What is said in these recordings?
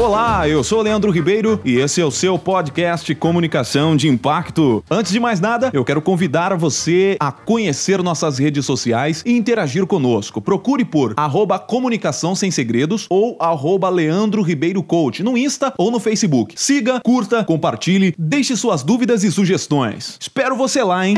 Olá, eu sou Leandro Ribeiro e esse é o seu podcast Comunicação de Impacto. Antes de mais nada, eu quero convidar você a conhecer nossas redes sociais e interagir conosco. Procure por arroba comunicação sem segredos ou arroba Leandro Ribeiro Coach no Insta ou no Facebook. Siga, curta, compartilhe, deixe suas dúvidas e sugestões. Espero você lá, hein?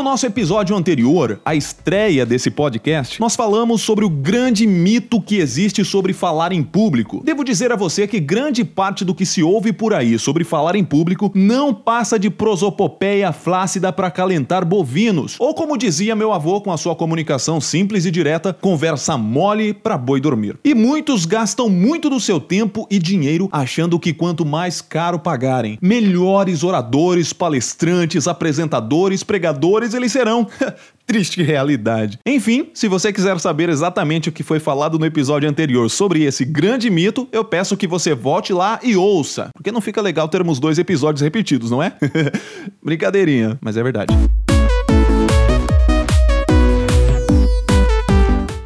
No nosso episódio anterior, a estreia desse podcast, nós falamos sobre o grande mito que existe sobre falar em público. Devo dizer a você que grande parte do que se ouve por aí sobre falar em público não passa de prosopopeia flácida para calentar bovinos, ou como dizia meu avô com a sua comunicação simples e direta, conversa mole para boi dormir. E muitos gastam muito do seu tempo e dinheiro achando que quanto mais caro pagarem, melhores oradores, palestrantes, apresentadores, pregadores eles serão. Triste realidade. Enfim, se você quiser saber exatamente o que foi falado no episódio anterior sobre esse grande mito, eu peço que você volte lá e ouça, porque não fica legal termos dois episódios repetidos, não é? Brincadeirinha, mas é verdade.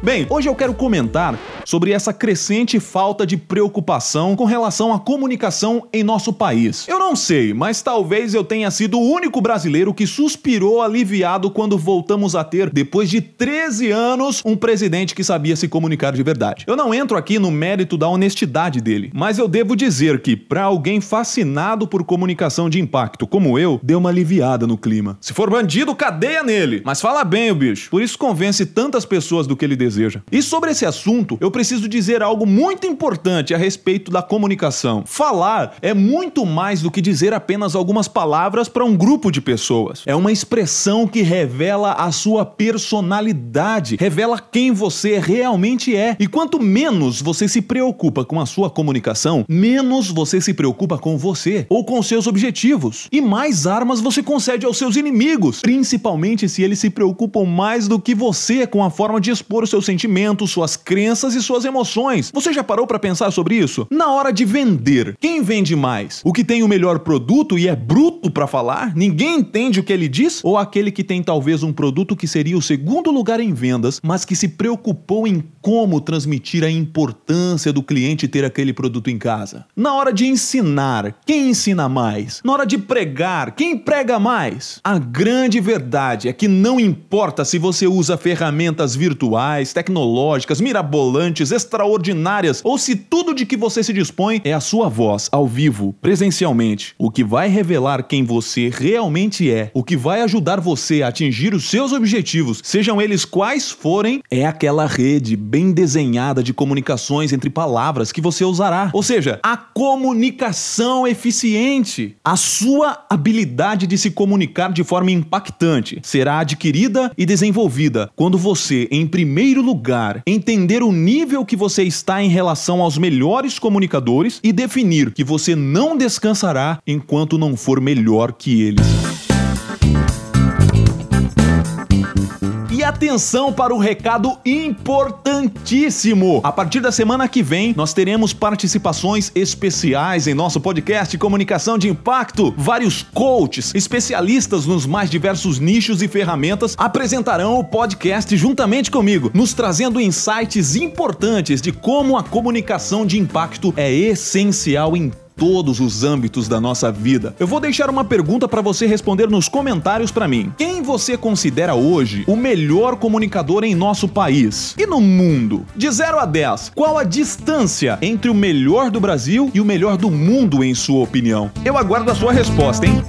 Bem, hoje eu quero comentar sobre essa crescente falta de preocupação com relação à comunicação em nosso país. Eu não sei, mas talvez eu tenha sido o único brasileiro que suspirou aliviado quando voltamos a ter, depois de 13 anos, um presidente que sabia se comunicar de verdade. Eu não entro aqui no mérito da honestidade dele, mas eu devo dizer que, para alguém fascinado por comunicação de impacto como eu, deu uma aliviada no clima. Se for bandido, cadeia nele! Mas fala bem o bicho. Por isso convence tantas pessoas do que ele deseja. E sobre esse assunto, eu preciso dizer algo muito importante a respeito da comunicação. Falar é muito mais do que dizer apenas algumas palavras para um grupo de pessoas. É uma expressão que revela a sua personalidade, revela quem você realmente é. E quanto menos você se preocupa com a sua comunicação, menos você se preocupa com você ou com seus objetivos. E mais armas você concede aos seus inimigos, principalmente se eles se preocupam mais do que você com a forma de expor seus sentimentos, suas crenças e suas emoções. Você já parou para pensar sobre isso? Na hora de vender, quem vende mais? O que tem o melhor produto e é bruto para falar? Ninguém entende o que ele diz? Ou aquele que tem talvez um produto que seria o segundo lugar em vendas, mas que se preocupou em como transmitir a importância do cliente ter aquele produto em casa? Na hora de ensinar, quem ensina mais? Na hora de pregar, quem prega mais? A grande verdade é que não importa se você usa ferramentas virtuais, tecnológicas, mirabolantes, extraordinárias, ou se tudo de que você se dispõe é a sua voz, ao vivo, presencialmente. O que vai revelar quem você realmente é, o que vai ajudar você a atingir os seus objetivos, sejam eles quais forem, é aquela rede bem desenhada de comunicações entre palavras que você usará. Ou seja, a comunicação eficiente. A sua habilidade de se comunicar de forma impactante será adquirida e desenvolvida quando você, em primeiro lugar, entender o nível nível que você está em relação aos melhores comunicadores e definir que você não descansará enquanto não for melhor que eles. Atenção para o recado importantíssimo. A partir da semana que vem, nós teremos participações especiais em nosso podcast Comunicação de Impacto. Vários coaches, especialistas nos mais diversos nichos e ferramentas, apresentarão o podcast juntamente comigo, nos trazendo insights importantes de como a comunicação de impacto é essencial em todos os âmbitos da nossa vida. Eu vou deixar uma pergunta para você responder nos comentários para mim. Quem você considera hoje o melhor comunicador em nosso país e no mundo? De 0 a 10, qual a distância entre o melhor do Brasil e o melhor do mundo em sua opinião? Eu aguardo a sua resposta, hein?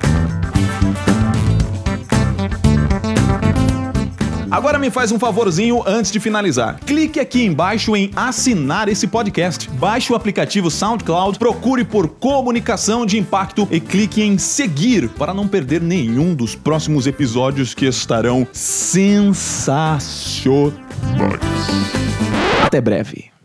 Agora me faz um favorzinho antes de finalizar. Clique aqui embaixo em assinar esse podcast. Baixe o aplicativo SoundCloud, procure por comunicação de impacto e clique em seguir para não perder nenhum dos próximos episódios que estarão sensacionais. Até breve.